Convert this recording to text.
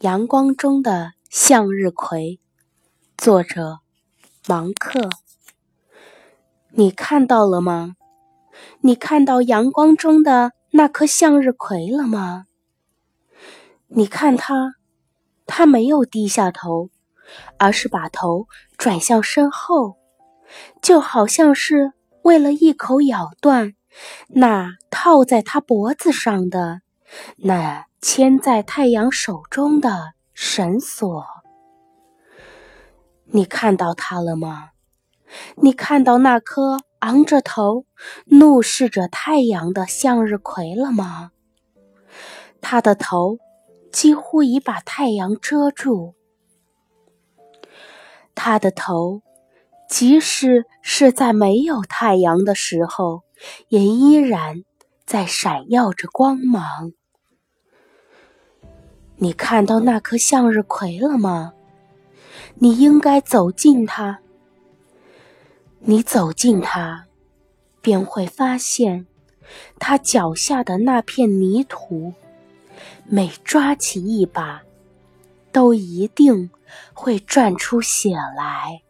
阳光中的向日葵，作者芒克。你看到了吗？你看到阳光中的那颗向日葵了吗？你看它，它没有低下头，而是把头转向身后，就好像是为了一口咬断那套在它脖子上的那。牵在太阳手中的绳索，你看到它了吗？你看到那颗昂着头、怒视着太阳的向日葵了吗？它的头几乎已把太阳遮住，它的头即使是在没有太阳的时候，也依然在闪耀着光芒。你看到那颗向日葵了吗？你应该走近它。你走近它，便会发现，它脚下的那片泥土，每抓起一把，都一定会转出血来。